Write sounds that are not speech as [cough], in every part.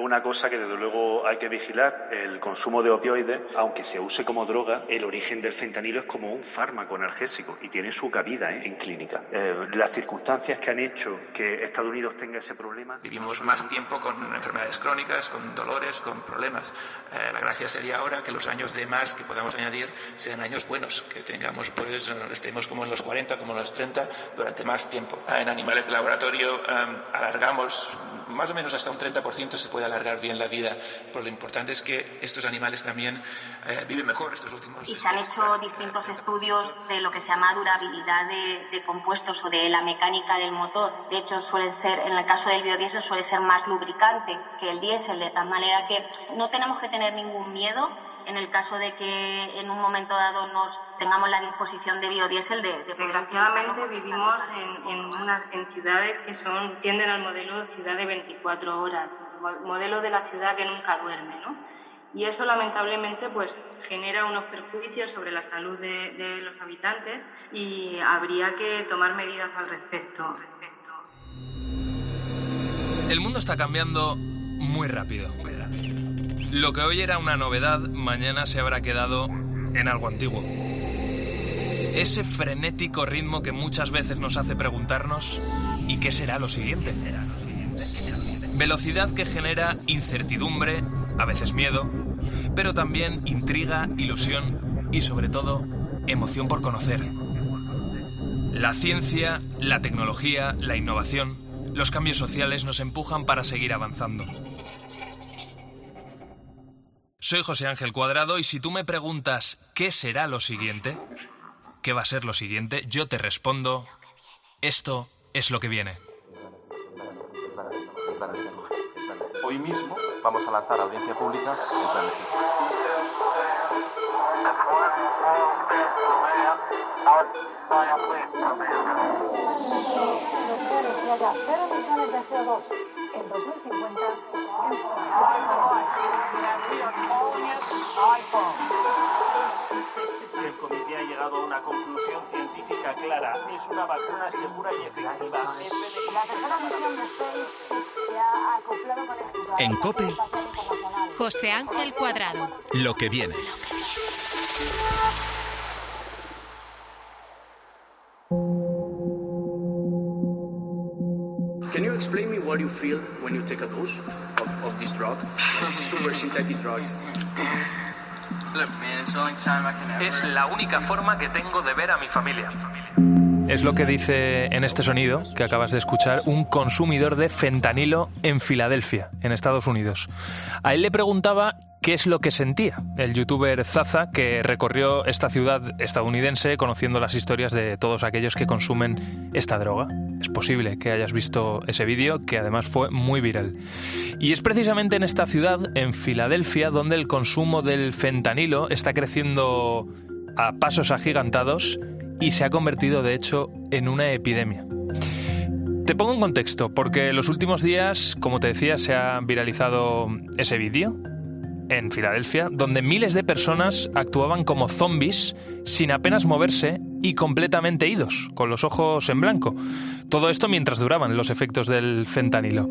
una cosa que desde luego hay que vigilar. El consumo de opioides, aunque se use como droga, el origen del fentanilo es como un fármaco analgésico y tiene su cabida ¿eh? en clínica. Eh, las circunstancias que han hecho que Estados Unidos tenga ese problema. Vivimos más tiempo con enfermedades crónicas, con dolores, con problemas. Eh, la gracia sería ahora que los años de más que podamos añadir sean años buenos, que tengamos, pues, estemos como en los 40, como en los 30, durante más tiempo. En animales de laboratorio alargamos más o menos hasta un 30% se puede alargar bien la vida, pero lo importante es que estos animales también eh, viven mejor estos últimos Y se han hecho distintos estudios de lo que se llama durabilidad de, compuestos o de la mecánica del motor. De hecho, suele ser, en el caso del biodiesel, suele ser más lubricante que el diésel, de tal manera que no tenemos que tener ningún miedo en el caso de que en un momento dado nos tengamos la disposición de biodiesel de, Desgraciadamente vivimos en, en, ciudades que son tienden al modelo ciudad de 24 horas, modelo de la ciudad que nunca duerme, ¿no? Y eso lamentablemente pues genera unos perjuicios sobre la salud de, los habitantes y habría que tomar medidas al respecto. El mundo está cambiando muy rápido. Lo que hoy era una novedad, mañana se habrá quedado en algo antiguo. Ese frenético ritmo que muchas veces nos hace preguntarnos ¿y qué será lo siguiente? Velocidad que genera incertidumbre, a veces miedo, pero también intriga, ilusión y sobre todo emoción por conocer. La ciencia, la tecnología, la innovación, los cambios sociales nos empujan para seguir avanzando. Soy José Ángel Cuadrado y si tú me preguntas qué será lo siguiente, qué va a ser lo siguiente, yo te respondo, esto es lo que viene. Hoy mismo vamos a lanzar audiencia pública el plan en 2050 el comité ha llegado a una conclusión científica clara. Es una vacuna segura y efectiva. En COPE, José Ángel Cuadrado. Lo que viene. Can you explain me what you feel when you take a dose of, of this drug? super synthetic drugs. Es la única forma que tengo de ver a mi familia. Es lo que dice en este sonido que acabas de escuchar un consumidor de fentanilo en Filadelfia, en Estados Unidos. A él le preguntaba qué es lo que sentía el youtuber Zaza que recorrió esta ciudad estadounidense conociendo las historias de todos aquellos que consumen esta droga. Es posible que hayas visto ese vídeo que además fue muy viral. Y es precisamente en esta ciudad, en Filadelfia, donde el consumo del fentanilo está creciendo a pasos agigantados y se ha convertido de hecho en una epidemia. Te pongo en contexto, porque en los últimos días, como te decía, se ha viralizado ese vídeo en Filadelfia, donde miles de personas actuaban como zombies sin apenas moverse y completamente idos, con los ojos en blanco. Todo esto mientras duraban los efectos del fentanilo.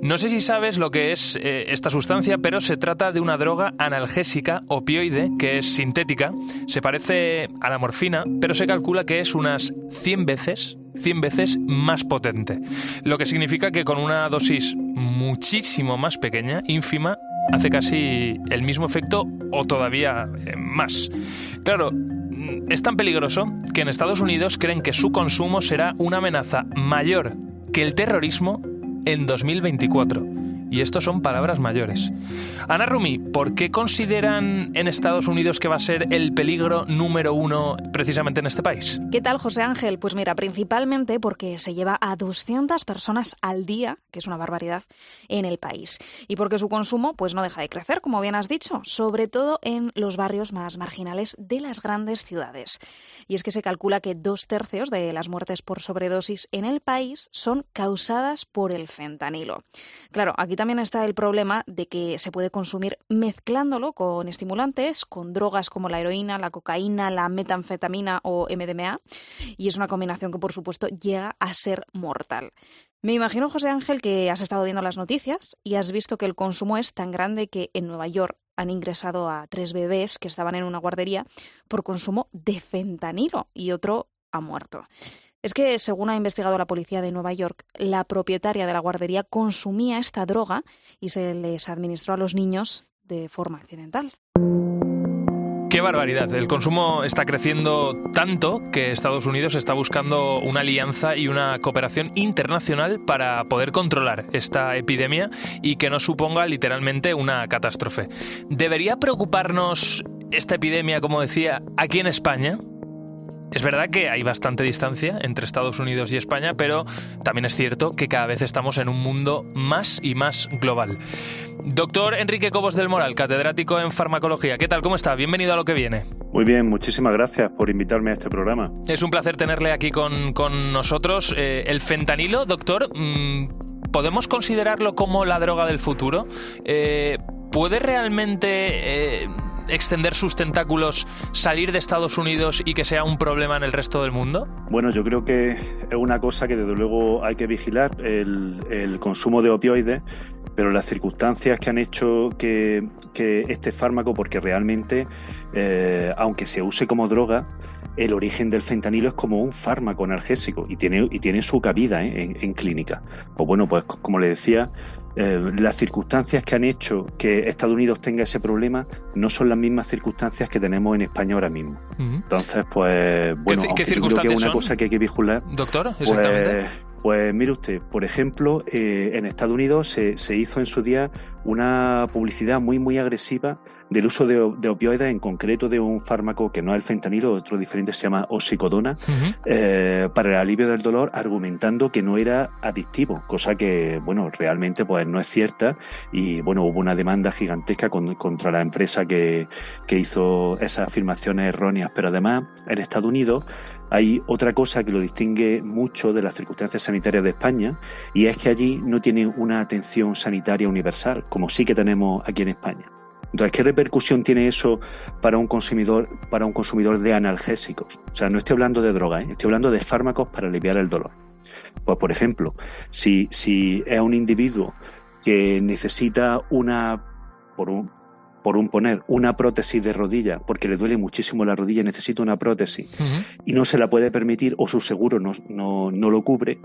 No sé si sabes lo que es eh, esta sustancia, pero se trata de una droga analgésica opioide que es sintética, se parece a la morfina, pero se calcula que es unas 100 veces 100 veces más potente, lo que significa que con una dosis muchísimo más pequeña, ínfima, hace casi el mismo efecto o todavía eh, más. Claro, mm, es tan peligroso que en Estados Unidos creen que su consumo será una amenaza mayor que el terrorismo en 2024. Y esto son palabras mayores. Ana Rumi, ¿por qué consideran en Estados Unidos que va a ser el peligro número uno precisamente en este país? ¿Qué tal, José Ángel? Pues mira, principalmente porque se lleva a 200 personas al día, que es una barbaridad, en el país. Y porque su consumo pues no deja de crecer, como bien has dicho, sobre todo en los barrios más marginales de las grandes ciudades. Y es que se calcula que dos tercios de las muertes por sobredosis en el país son causadas por el fentanilo. Claro, aquí también está el problema de que se puede consumir mezclándolo con estimulantes, con drogas como la heroína, la cocaína, la metanfetamina o MDMA, y es una combinación que por supuesto llega a ser mortal. Me imagino, José Ángel, que has estado viendo las noticias y has visto que el consumo es tan grande que en Nueva York han ingresado a tres bebés que estaban en una guardería por consumo de fentanilo y otro ha muerto. Es que, según ha investigado la policía de Nueva York, la propietaria de la guardería consumía esta droga y se les administró a los niños de forma accidental. Qué barbaridad. El consumo está creciendo tanto que Estados Unidos está buscando una alianza y una cooperación internacional para poder controlar esta epidemia y que no suponga literalmente una catástrofe. ¿Debería preocuparnos esta epidemia, como decía, aquí en España? Es verdad que hay bastante distancia entre Estados Unidos y España, pero también es cierto que cada vez estamos en un mundo más y más global. Doctor Enrique Cobos del Moral, catedrático en farmacología. ¿Qué tal? ¿Cómo está? Bienvenido a lo que viene. Muy bien, muchísimas gracias por invitarme a este programa. Es un placer tenerle aquí con, nosotros. Eh, el fentanilo, doctor, mm, ¿podemos considerarlo como la droga del futuro? Eh, ¿Puede realmente... Eh, extender sus tentáculos, salir de Estados Unidos y que sea un problema en el resto del mundo? Bueno, yo creo que es una cosa que desde luego hay que vigilar, el, consumo de opioides pero las circunstancias que han hecho que, este fármaco, porque realmente, eh, aunque se use como droga, el origen del fentanilo es como un fármaco analgésico y tiene, y tiene su cabida ¿eh? en, en, clínica. Pues bueno, pues como le decía, eh, las circunstancias que han hecho que Estados Unidos tenga ese problema no son las mismas circunstancias que tenemos en España ahora mismo. Entonces, pues, bueno, ¿Qué, que es una cosa que hay que vigilar. Doctor, pues, exactamente. Pues mire usted, por ejemplo, eh, en Estados Unidos se, se, hizo en su día una publicidad muy, muy agresiva del uso de, opioides, en concreto de un fármaco que no es el fentanilo, otro diferente se llama oxicodona, eh, para el alivio del dolor, argumentando que no era adictivo, cosa que, bueno, realmente pues no es cierta. Y, bueno, hubo una demanda gigantesca contra la empresa que, que hizo esas afirmaciones erróneas, pero además en Estados Unidos hay otra cosa que lo distingue mucho de las circunstancias sanitarias de España y es que allí no tienen una atención sanitaria universal, como sí que tenemos aquí en España. Entonces, ¿qué repercusión tiene eso para un consumidor, para un consumidor de analgésicos? O sea, no estoy hablando de droga, ¿eh? estoy hablando de fármacos para aliviar el dolor. Pues, por ejemplo, si, si es un individuo que necesita una, por un, por un poner una prótesis de rodilla, porque le duele muchísimo la rodilla, necesita una prótesis y no se la puede permitir o su seguro no, no, no, lo cubre,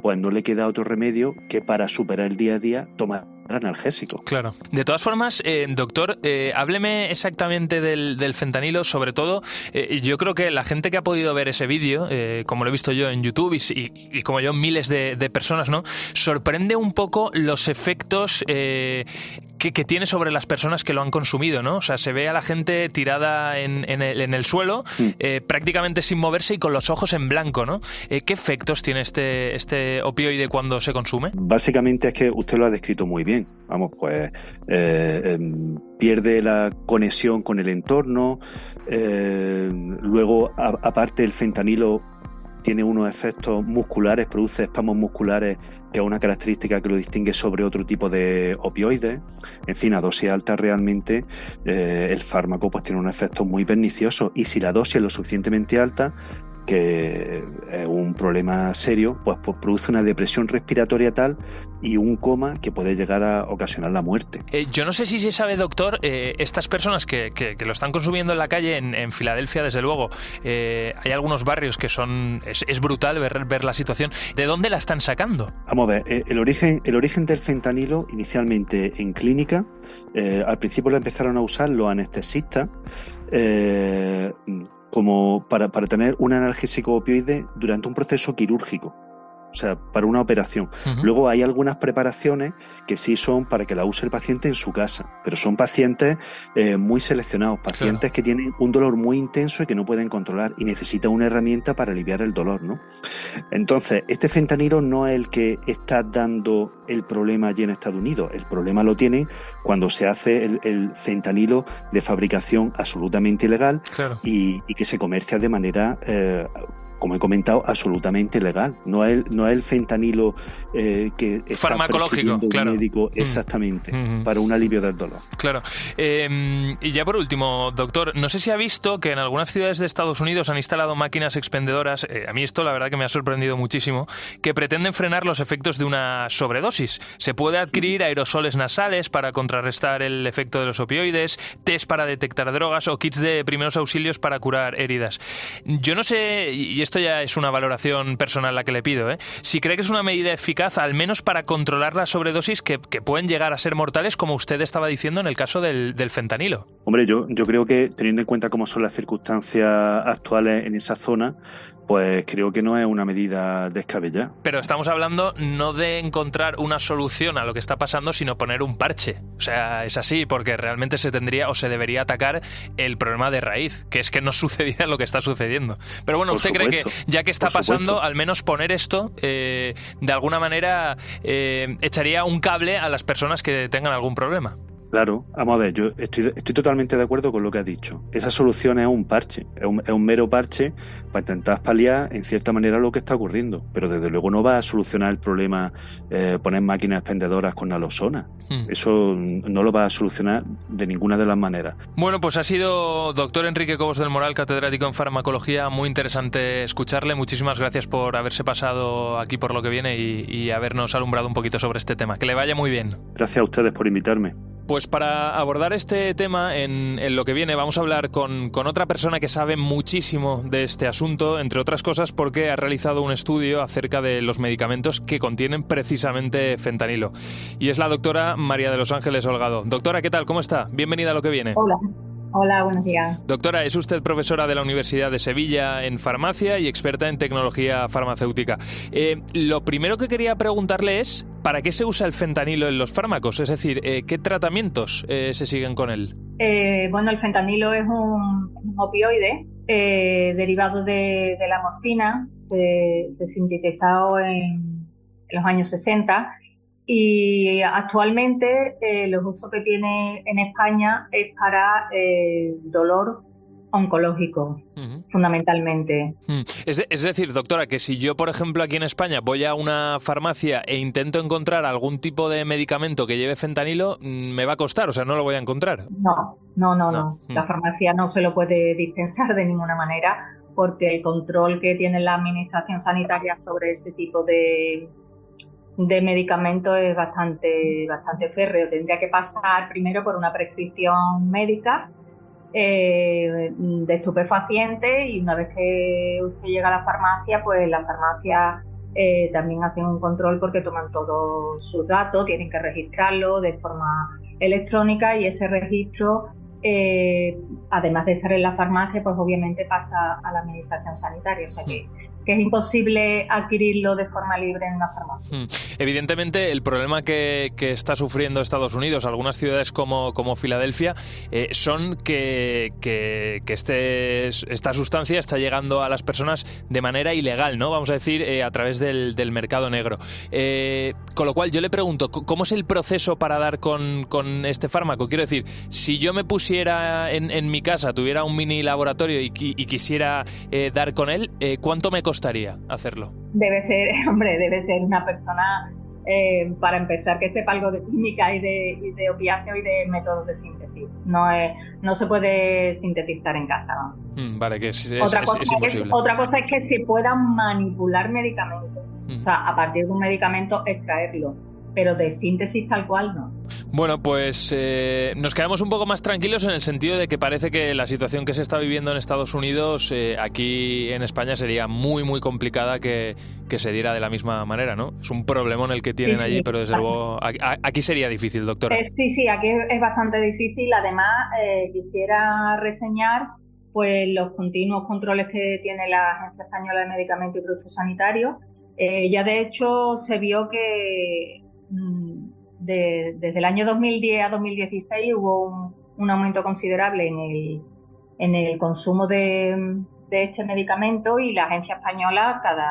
pues no le queda otro remedio que para superar el día a día tomar analgésico. Claro. De todas formas, eh, doctor, eh, hábleme exactamente del, fentanilo, sobre todo, eh, yo creo que la gente que ha podido ver ese vídeo, como lo he visto yo en YouTube y, como yo miles de, personas, ¿no? Sorprende un poco los efectos que, tiene sobre las personas que lo han consumido, ¿no? O sea, se ve a la gente tirada en, el, suelo, mm. prácticamente sin moverse y con los ojos en blanco, ¿no? ¿Qué efectos tiene este, este opioide cuando se consume? Básicamente es que usted lo ha descrito muy bien Vamos, pues eh, em, pierde la conexión con el entorno. Eh, luego, aparte, el fentanilo tiene unos efectos musculares, produce espasmos musculares, que es una característica que lo distingue sobre otro tipo de opioides. En fin, a dosis alta realmente eh, el fármaco pues tiene un efecto muy pernicioso y si la dosis es lo suficientemente alta, que es un problema serio, pues, pues, produce una depresión respiratoria tal y un coma que puede llegar a ocasionar la muerte. Eh, yo no sé si se sabe, doctor, eh, estas personas que, que, lo están consumiendo en la calle, en, Filadelfia, desde luego, eh, hay algunos barrios que son... Es, brutal ver, ver, la situación. ¿De dónde la están sacando? Vamos a ver, el, origen, el origen del fentanilo, inicialmente en clínica, al principio lo empezaron a usar los anestesistas, como para, para tener un analgésico opioide durante un proceso quirúrgico o sea, para una operación. Luego hay algunas preparaciones que sí son para que la use el paciente en su casa, pero son pacientes eh, muy seleccionados, pacientes que tienen un dolor muy intenso y que no pueden controlar y necesitan una herramienta para aliviar el dolor, ¿no? Entonces, este fentanilo no es el que está dando el problema allí en Estados Unidos, el problema lo tiene cuando se hace el, fentanilo de fabricación absolutamente ilegal y, que se comercia de manera... Eh, como he comentado, absolutamente legal. No es, no es el fentanilo eh, que está farmacológico, claro. médico mm. exactamente mm. para un alivio del dolor. Claro. Em, y ya por último, doctor, no sé si ha visto que en algunas ciudades de Estados Unidos han instalado máquinas expendedoras. Eh, a mí esto la verdad que me ha sorprendido muchísimo, que pretenden frenar los efectos de una sobredosis. Se puede adquirir aerosoles nasales para contrarrestar el efecto de los opioides, test para detectar drogas o kits de primeros auxilios para curar heridas. Yo no sé, y esto ya es una valoración personal la que le pido, ¿eh? si cree que es una medida eficaz, al menos para controlar las sobredosis que, pueden llegar a ser mortales, como usted estaba diciendo en el caso del, fentanilo. Hombre, yo, yo creo que teniendo en cuenta cómo son las circunstancias actuales en esa zona, pues creo que no es una medida descabellada. Pero estamos hablando no de encontrar una solución a lo que está pasando, sino poner un parche. O sea, es así, porque realmente se tendría o se debería atacar el problema de raíz, que es que no [laughs] sucediera lo que está sucediendo. Pero bueno, ¿usted cree que ya que está pasando, al menos poner esto, eh, de alguna manera, eh, echaría un cable a las personas que tengan algún problema? Claro, vamos a ver, yo estoy, estoy totalmente de acuerdo con lo que has dicho. Esa solución es un parche, es un, mero parche para intentar paliar en cierta manera lo que está ocurriendo, pero desde luego no va a solucionar el problema eh, poner máquinas expendedoras con nalosona. Hmm. Eso no lo va a solucionar de ninguna de las maneras. Bueno, pues ha sido doctor Enrique Cobos del Moral, catedrático en farmacología. Muy interesante escucharle. Muchísimas gracias por haberse pasado aquí por lo que viene y, y habernos alumbrado un poquito sobre este tema. Que le vaya muy bien. Gracias a ustedes por invitarme. Pues para abordar este tema en, lo que viene vamos a hablar con, otra persona que sabe muchísimo de este asunto, entre otras cosas porque ha realizado un estudio acerca de los medicamentos que contienen precisamente fentanilo. Y es la doctora María de los Ángeles Holgado. Doctora, ¿qué tal? ¿Cómo está? Bienvenida a lo que viene. Hola. Hola, buenos días. Doctora, es usted profesora de la Universidad de Sevilla en farmacia y experta en tecnología farmacéutica. Eh, lo primero que quería preguntarle es, ¿para qué se usa el fentanilo en los fármacos? Es decir, eh, ¿qué tratamientos eh, se siguen con él? bueno, el fentanilo es un, opioide derivado de, la morfina, se, se sintetizó en, en los años 60 y actualmente eh, los usos que tiene en España es para eh, dolor oncológico, fundamentalmente. Mm. Es, decir, doctora, que si yo, por ejemplo, aquí en España voy a una farmacia e intento encontrar algún tipo de medicamento que lleve fentanilo, mm, me va a costar, o sea, no lo voy a encontrar. No, no, no, no. Mm. La farmacia no se lo puede dispensar de ninguna manera porque el control que tiene la Administración Sanitaria sobre ese tipo de, de medicamentos es bastante, bastante férreo. Tendría que pasar primero por una prescripción médica eh, de estupefacientes y una vez que usted llega a la farmacia, pues la farmacia eh, también hacen un control porque toman todos sus datos, tienen que registrarlo de forma electrónica y ese registro, eh, además de estar en la farmacia, pues obviamente pasa a la administración sanitaria. O sea que que es imposible adquirirlo de forma libre en una farmacia. Hmm. Evidentemente, el problema que, está sufriendo Estados Unidos, algunas ciudades como, como Filadelfia, eh, son que, que, este, esta sustancia está llegando a las personas de manera ilegal, ¿no? Vamos a decir, eh, a través del, mercado negro. Eh, con lo cual, yo le pregunto, ¿cómo es el proceso para dar con, este fármaco? Quiero decir, si yo me pusiera en, mi casa, tuviera un mini laboratorio y, y quisiera dar con él, ¿cuánto me costaría hacerlo? Debe ser, [laughs] hombre, debe ser una persona, eh, para empezar, que sepa algo de química y de, y de opiáceo y de métodos de síntesis. No, es, no se puede sintetizar en casa. Mm, vale, que es, otra, cosa imposible. otra cosa es que se puedan manipular medicamentos. O sea, a partir de un medicamento extraerlo pero de síntesis tal cual no. Bueno, pues eh, nos quedamos un poco más tranquilos en el sentido de que parece que la situación que se está viviendo en Estados Unidos, eh, aquí en España sería muy, muy complicada que, se diera de la misma manera, ¿no? Es un problemón el que tienen allí, pero desde luego aquí sería difícil, doctora. Eh, sí, sí, aquí es bastante difícil. Además, quisiera reseñar pues los continuos controles que tiene la Agencia Española de Medicamentos y Productos Sanitarios. Ya de hecho se vio que Mm, desde el año 2010 a 2016 hubo un, aumento considerable en el, en el consumo de, este medicamento y la agencia española, cada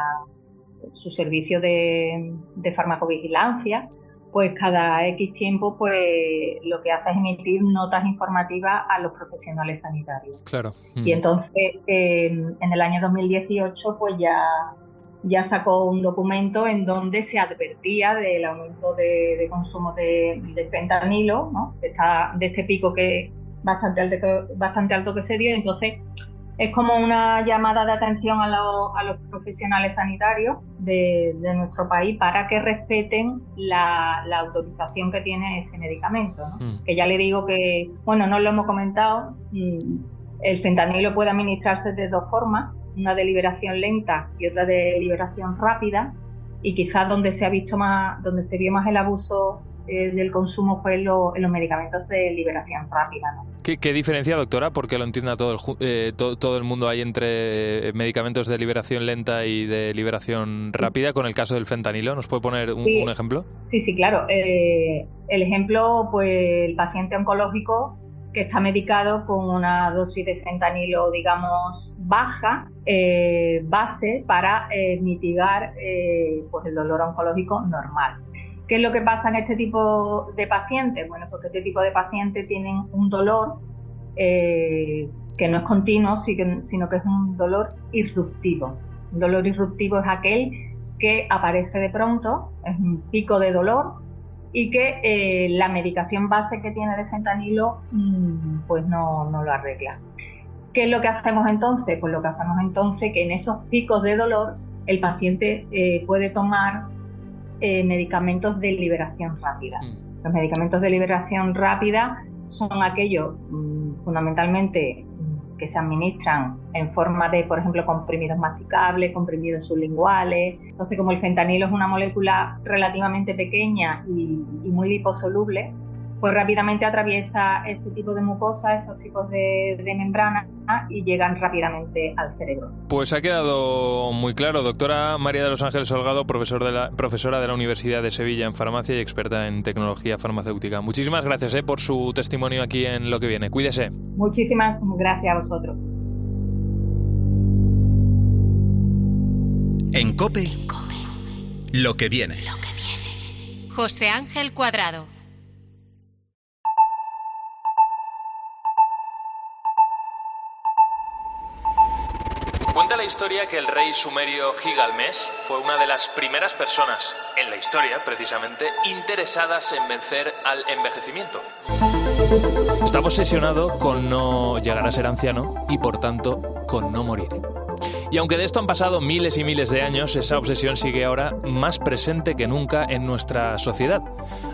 su servicio de, farmacovigilancia, pues cada X tiempo pues lo que hace es emitir notas informativas a los profesionales sanitarios. Claro. Y mm. entonces em, en el año 2018 pues ya, ya sacó un documento en donde se advertía del aumento de, consumo de, de, fentanilo, ¿no? de, de este pico que bastante alto, bastante alto que se dio. Entonces es como una llamada de atención a, los profesionales sanitarios de, nuestro país para que respeten la, autorización que tiene ese medicamento. Mm. Que ya le digo que, bueno, no lo hemos comentado, mm, el fentanilo puede administrarse de dos formas, una de liberación lenta y otra de liberación rápida, y quizás donde se ha visto más, donde se vio más el abuso eh, del consumo fue en, los medicamentos de liberación rápida. ¿Qué, diferencia, doctora, porque lo entienda todo el, eh, todo el mundo hay entre eh, medicamentos de liberación lenta y de liberación rápida con el caso del fentanilo? ¿Nos puede poner un, ejemplo? Sí, sí, claro. el ejemplo, pues el paciente oncológico que está medicado con una dosis de fentanilo, digamos, baja, base para mitigar pues el dolor oncológico normal. ¿Qué es lo que pasa en este tipo de pacientes? Bueno, porque este tipo de pacientes tienen un dolor eh, que no es continuo, sino que es un dolor irruptivo. Un dolor irruptivo es aquel que aparece de pronto, es un pico de dolor y que eh, la medicación base que tiene de fentanilo mm, pues no, lo arregla. ¿Qué es lo que hacemos entonces? Pues lo que hacemos entonces que en esos picos de dolor el paciente eh, puede tomar eh, medicamentos de liberación rápida. Mm. Los medicamentos de liberación rápida son aquellos mm, fundamentalmente que se administran en forma de, por ejemplo, comprimidos masticables, comprimidos sublinguales. Entonces, como el fentanilo es una molécula relativamente pequeña y, y muy liposoluble, pues rápidamente atraviesa ese tipo de mucosa, esos tipos de, de membrana y llegan rápidamente al cerebro. Pues ha quedado muy claro. Doctora María de los Ángeles Solgado, profesor de la, profesora de la Universidad de Sevilla en farmacia y experta en tecnología farmacéutica. Muchísimas gracias eh, por su testimonio aquí en Lo que viene. Cuídese. Muchísimas gracias a vosotros. En COPE, Lo que viene. Lo que viene. José Ángel Cuadrado. Cuenta la historia que el rey sumerio Gilgamesh fue una de las primeras personas en la historia, precisamente, interesadas en vencer al envejecimiento. Estaba obsesionado con no llegar a ser anciano y, por tanto, con no morir. Y aunque de esto han pasado miles y miles de años, esa obsesión sigue ahora más presente que nunca en nuestra sociedad.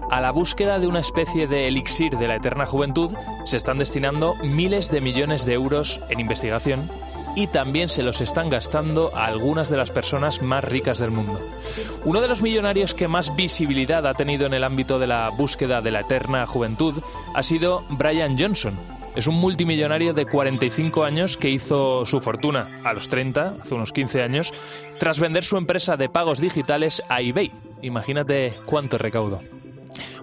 A la búsqueda de una especie de elixir de la eterna juventud se están destinando miles de millones de euros en investigación y también se los están gastando a algunas de las personas más ricas del mundo. Uno de los millonarios que más visibilidad ha tenido en el ámbito de la búsqueda de la eterna juventud ha sido Brian Johnson, es un multimillonario de 45 años que hizo su fortuna a los 30, hace unos 15 años, tras vender su empresa de pagos digitales a eBay. Imagínate cuánto recaudo.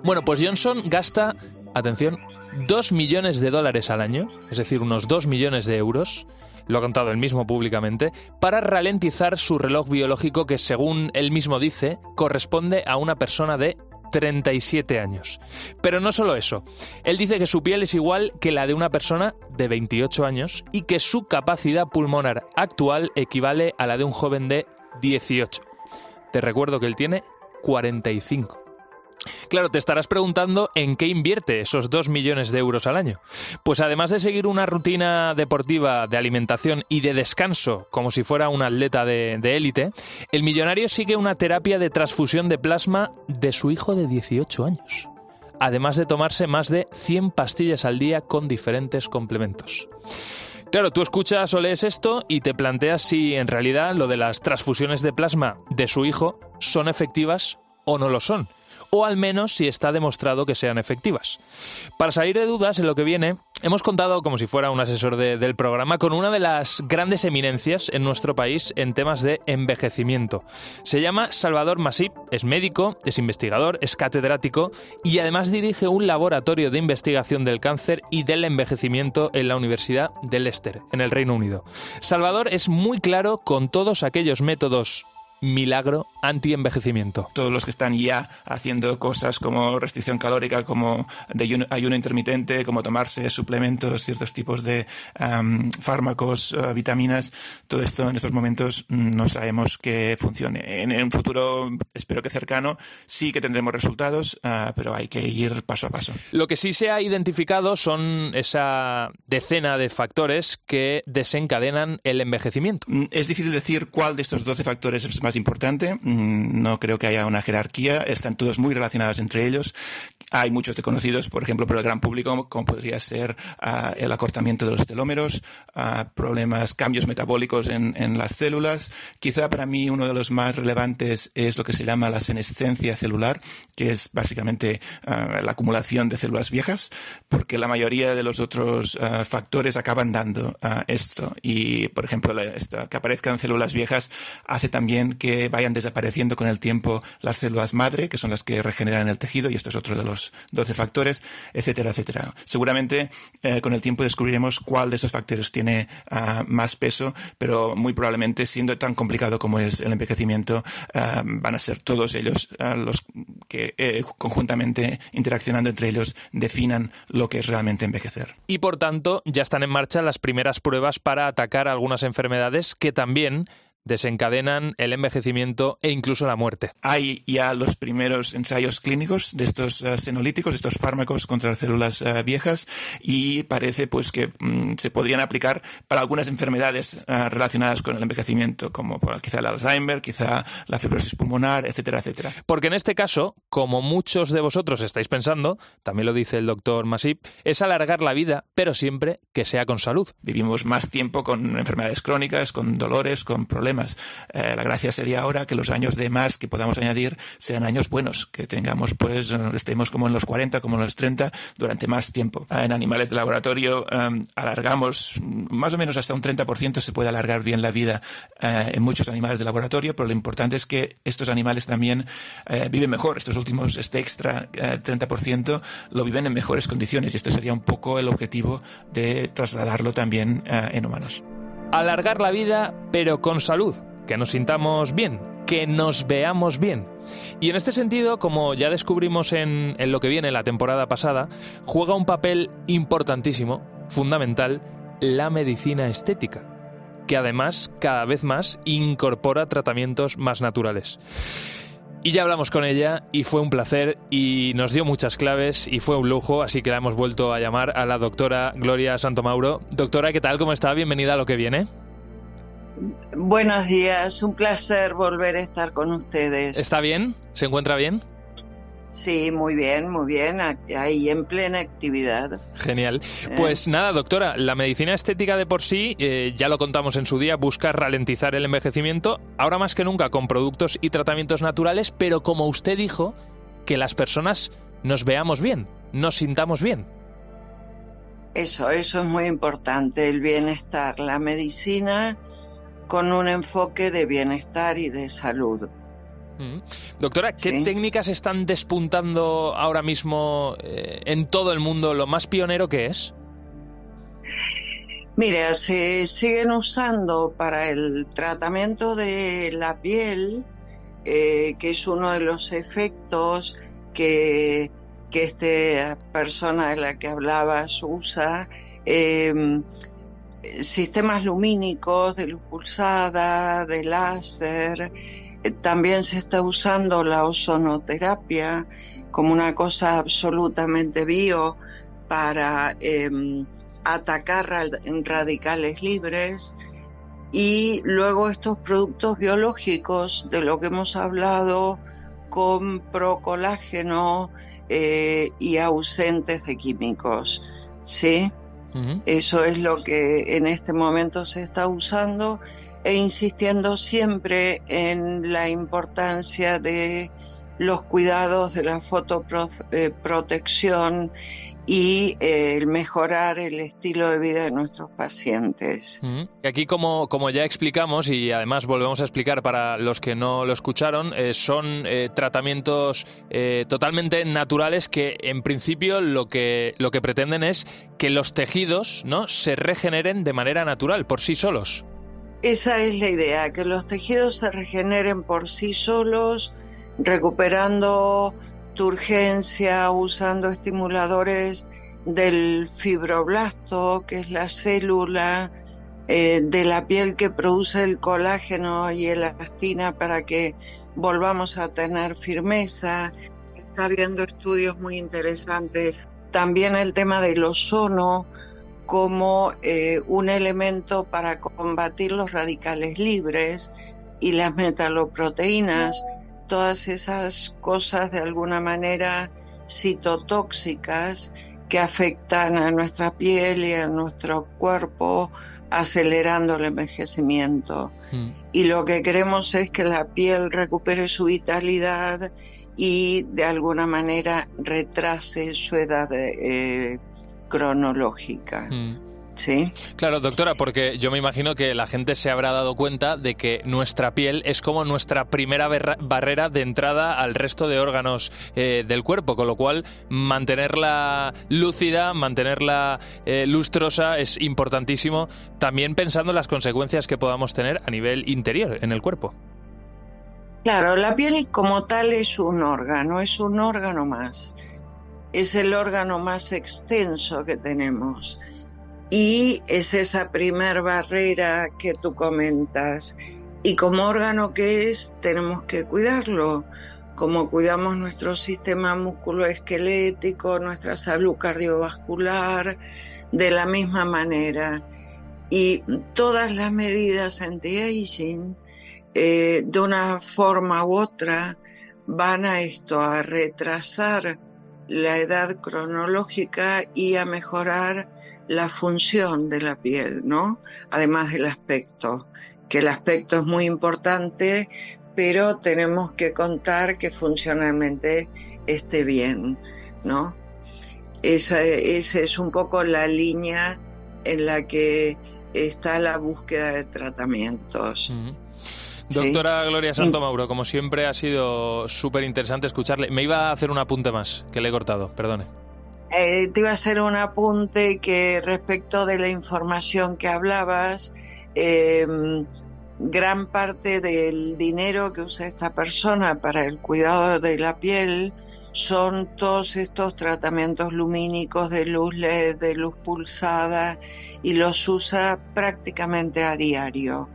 Bueno, pues Johnson gasta, atención, 2 millones de dólares al año, es decir, unos 2 millones de euros, lo ha contado él mismo públicamente, para ralentizar su reloj biológico que, según él mismo dice, corresponde a una persona de 37 años. Pero no solo eso, él dice que su piel es igual que la de una persona de 28 años y que su capacidad pulmonar actual equivale a la de un joven de 18. Te recuerdo que él tiene 45. Claro, te estarás preguntando en qué invierte esos 2 millones de euros al año. Pues además de seguir una rutina deportiva de alimentación y de descanso como si fuera un atleta de élite, el millonario sigue una terapia de transfusión de plasma de su hijo de 18 años. Además de tomarse más de 100 pastillas al día con diferentes complementos. Claro, tú escuchas o lees esto y te planteas si en realidad lo de las transfusiones de plasma de su hijo son efectivas o no lo son o al menos si está demostrado que sean efectivas. Para salir de dudas en lo que viene, hemos contado, como si fuera un asesor del programa, con una de las grandes eminencias en nuestro país en temas de envejecimiento. Se llama Salvador Masip, es médico, es investigador, es catedrático y además dirige un laboratorio de investigación del cáncer y del envejecimiento en la Universidad de Leicester, en el Reino Unido. Salvador es muy claro con todos aquellos métodos milagro anti-envejecimiento. Todos los que están ya haciendo cosas como restricción calórica, como de ayuno, intermitente, como tomarse suplementos, ciertos tipos de fármacos, uh, vitaminas, todo esto en estos momentos no sabemos que funcione. En, un futuro, espero que cercano, sí que tendremos resultados, uh, pero hay que ir paso a paso. Lo que sí se ha identificado son esa decena de factores que desencadenan el envejecimiento. Mm, es difícil decir cuál de estos 12 factores es más importante. Mm, no creo que haya una jerarquía. Están todos muy relacionados entre ellos. Hay muchos desconocidos, por ejemplo, por el gran público, como podría ser uh, el acortamiento de los telómeros, uh, problemas, cambios metabólicos en, en, las células. Quizá para mí uno de los más relevantes es lo que se llama la senescencia celular, que es básicamente uh, la acumulación de células viejas, porque la mayoría de los otros factores acaban dando esto. Y, por ejemplo, que aparezcan células viejas hace también que vayan desapareciendo con el tiempo las células madre, que son las que regeneran el tejido, y esto es otro de los 12 factores, etcétera, etcétera. Seguramente eh, con el tiempo descubriremos cuál de esos factores tiene uh, más peso, pero muy probablemente, siendo tan complicado como es el envejecimiento, uh, van a ser todos ellos uh, los que eh, conjuntamente, interaccionando entre ellos, definan lo que es realmente envejecer. Y por tanto, ya están en marcha las primeras pruebas para atacar algunas enfermedades que también desencadenan el envejecimiento e incluso la muerte. Hay ya los primeros ensayos clínicos de estos uh, senolíticos, estos fármacos contra las células uh, viejas y parece pues que um, se podrían aplicar para algunas enfermedades uh, relacionadas con el envejecimiento, como quizá el Alzheimer, quizá la fibrosis pulmonar, etcétera, etcétera. Porque en este caso, como muchos de vosotros estáis pensando, también lo dice el doctor Masip, es alargar la vida, pero siempre que sea con salud. Vivimos más tiempo con enfermedades crónicas, con dolores, con problemas eh, la gracia sería ahora que los años de más que podamos añadir sean años buenos, que tengamos, pues, estemos como en los 40, como en los 30, durante más tiempo. En animales de laboratorio em, alargamos más o menos hasta un 30% se puede alargar bien la vida eh, en muchos animales de laboratorio, pero lo importante es que estos animales también eh, viven mejor. Estos últimos, este extra 30% lo viven en mejores condiciones y este sería un poco el objetivo de trasladarlo también en humanos alargar la vida, pero con salud, que nos sintamos bien, que nos veamos bien. Y en este sentido, como ya descubrimos en, lo que viene la temporada pasada, juega un papel importantísimo, fundamental, la medicina estética, que además cada vez más incorpora tratamientos más naturales. Y ya hablamos con ella y fue un placer y nos dio muchas claves y fue un lujo, así que la hemos vuelto a llamar a la doctora Gloria Santomauro. Doctora, ¿qué tal? ¿Cómo está? Bienvenida a lo que viene. Buenos días, un placer volver a estar con ustedes. ¿Está bien? ¿Se encuentra bien? Sí, muy bien, muy bien, ahí en plena actividad. Genial. Eh. Pues nada, doctora, la medicina estética de por sí, eh, ya lo contamos en su día, busca ralentizar el envejecimiento, ahora más que nunca con productos y tratamientos naturales, pero como usted dijo, que las personas nos veamos bien, nos sintamos bien. Eso, eso es muy importante, el bienestar, la medicina con un enfoque de bienestar y de salud. Doctora, ¿qué técnicas están despuntando ahora mismo eh, en todo el mundo? ¿Lo más pionero que es? Mira, se siguen usando para el tratamiento de la piel, eh, que es uno de los efectos que, que esta persona de la que hablabas usa, em, sistemas lumínicos de luz pulsada, de láser, también se está usando la ozonoterapia como una cosa absolutamente bio para em, atacar radicales libres y luego estos productos biológicos de lo que hemos hablado con procolágeno eh, y ausentes de químicos. ¿sí? Eso es lo que en este momento se está usando e insistiendo siempre en la importancia de los cuidados de la fotoprotección y eh, el mejorar el estilo de vida de nuestros pacientes. Aquí, como, como ya explicamos, y además volvemos a explicar para los que no lo escucharon, eh, son eh, tratamientos totalmente naturales que en principio lo que, lo que pretenden es que los tejidos ¿no? se regeneren de manera natural, por sí solos. Esa es la idea, que los tejidos se regeneren por sí solos, recuperando urgencia usando estimuladores del fibroblasto, que es la célula eh, de la piel que produce el colágeno y elastina para que volvamos a tener firmeza. Está habiendo estudios muy interesantes. También el tema del ozono como eh, un elemento para combatir los radicales libres y las metaloproteínas todas esas cosas de alguna manera citotóxicas que afectan a nuestra piel y a nuestro cuerpo acelerando el envejecimiento. Hmm. Y lo que queremos es que la piel recupere su vitalidad y de alguna manera retrase su edad eh, cronológica. Hmm. Sí. Claro, doctora, porque yo me imagino que la gente se habrá dado cuenta de que nuestra piel es como nuestra primera barrera de entrada al resto de órganos eh, del cuerpo, con lo cual mantenerla lúcida, mantenerla eh, lustrosa es importantísimo, también pensando en las consecuencias que podamos tener a nivel interior en el cuerpo. Claro, la piel como tal es un órgano, es un órgano más. Es el órgano más extenso que tenemos y es esa primer barrera que tú comentas. Y como órgano que es, tenemos que cuidarlo, como cuidamos nuestro sistema musculoesquelético, nuestra salud cardiovascular, de la misma manera. Y todas las medidas anti-aging, eh, de una forma u otra, van a esto, a retrasar la edad cronológica y a mejorar la función de la piel, ¿no? Además del aspecto, que el aspecto es muy importante, pero tenemos que contar que funcionalmente esté bien, ¿no? Esa, es un poco la línea en la que está la búsqueda de tratamientos. Doctora Gloria Santomauro, como siempre ha sido súper interesante escucharle. Me iba a hacer un apunte más, que le he cortado, perdone. Eh, te iba a hacer un apunte que respecto de la información que hablabas, em, gran parte del dinero que usa esta persona para el cuidado de la piel son todos estos tratamientos lumínicos de luz LED, de luz pulsada, y los usa prácticamente a diario,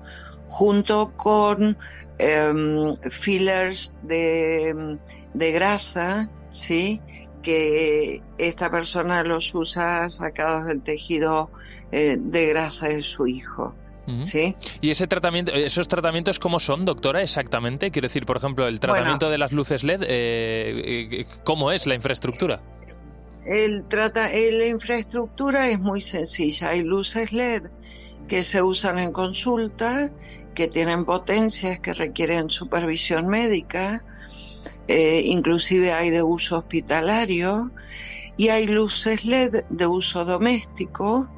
junto con em, fillers de, de grasa, ¿sí? que esta persona los usa sacados del tejido eh, de grasa de su hijo. ¿Sí? ¿Y ese tratamiento, esos tratamientos cómo son, doctora, exactamente? Quiero decir, por ejemplo, el tratamiento de las luces LED, eh, eh, ¿cómo es la infraestructura? El trata, la infraestructura es muy sencilla. Hay luces LED que se usan en consulta, que tienen potencias que requieren supervisión médica eh, inclusive hay de uso hospitalario y hay luces LED de uso doméstico